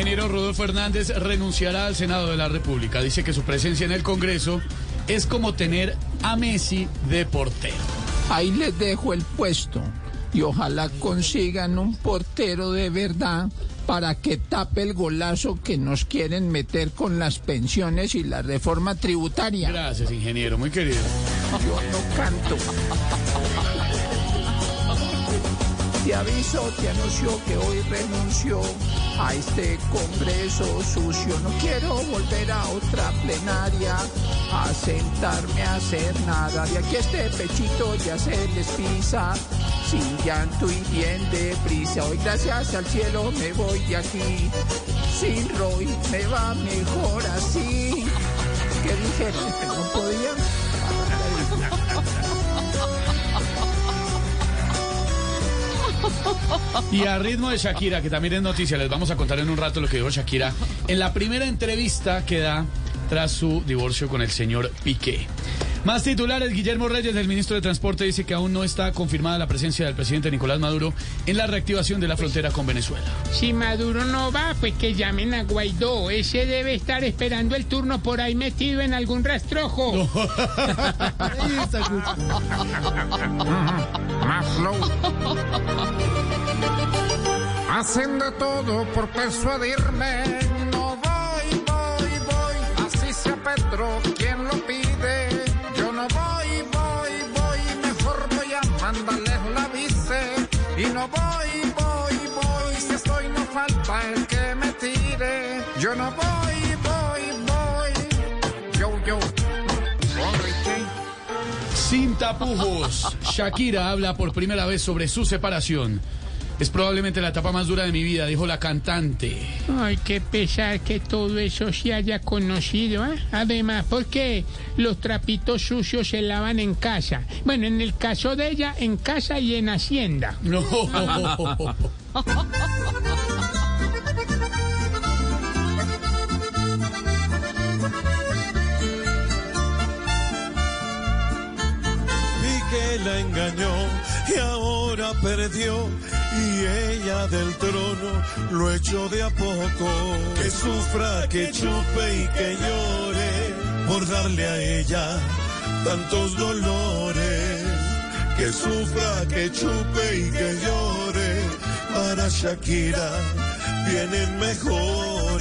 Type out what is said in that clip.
ingeniero Rodolfo Hernández renunciará al Senado de la República. Dice que su presencia en el Congreso es como tener a Messi de portero. Ahí les dejo el puesto y ojalá consigan un portero de verdad para que tape el golazo que nos quieren meter con las pensiones y la reforma tributaria. Gracias, ingeniero, muy querido. Yo no canto. Te aviso, te anuncio que hoy renuncio a este congreso sucio. No quiero volver a otra plenaria a sentarme a hacer nada. De aquí este pechito ya se les pisa, sin llanto y bien deprisa. Hoy gracias al cielo me voy de aquí. Sin Roy me va mejor así. ¿Qué dijeron? ¿Que no podía? Y a ritmo de Shakira, que también es noticia, les vamos a contar en un rato lo que dijo Shakira en la primera entrevista que da tras su divorcio con el señor Piqué. Más titulares, Guillermo Reyes, el ministro de Transporte, dice que aún no está confirmada la presencia del presidente Nicolás Maduro en la reactivación de la frontera con Venezuela. Si Maduro no va, pues que llamen a Guaidó. Ese debe estar esperando el turno por ahí metido en algún rastrojo. Más flow. Hacen de todo por persuadirme. No voy, voy, voy. Así sea Petro Y no voy, voy, voy. Si estoy no falta el que me tire. Yo no voy, voy, voy. Yo, yo. Enrique. Sin tapujos, Shakira habla por primera vez sobre su separación. Es probablemente la etapa más dura de mi vida, dijo la cantante. Ay, qué pesar que todo eso se haya conocido, ¿ah? Además, porque los trapitos sucios se lavan en casa. Bueno, en el caso de ella, en casa y en hacienda. No. y que la engañó y ahora perdió y ella del trono lo echó de a poco. Que sufra, que chupe y que llore por darle a ella tantos dolores. Que sufra, que chupe y que llore para Shakira vienen mejor.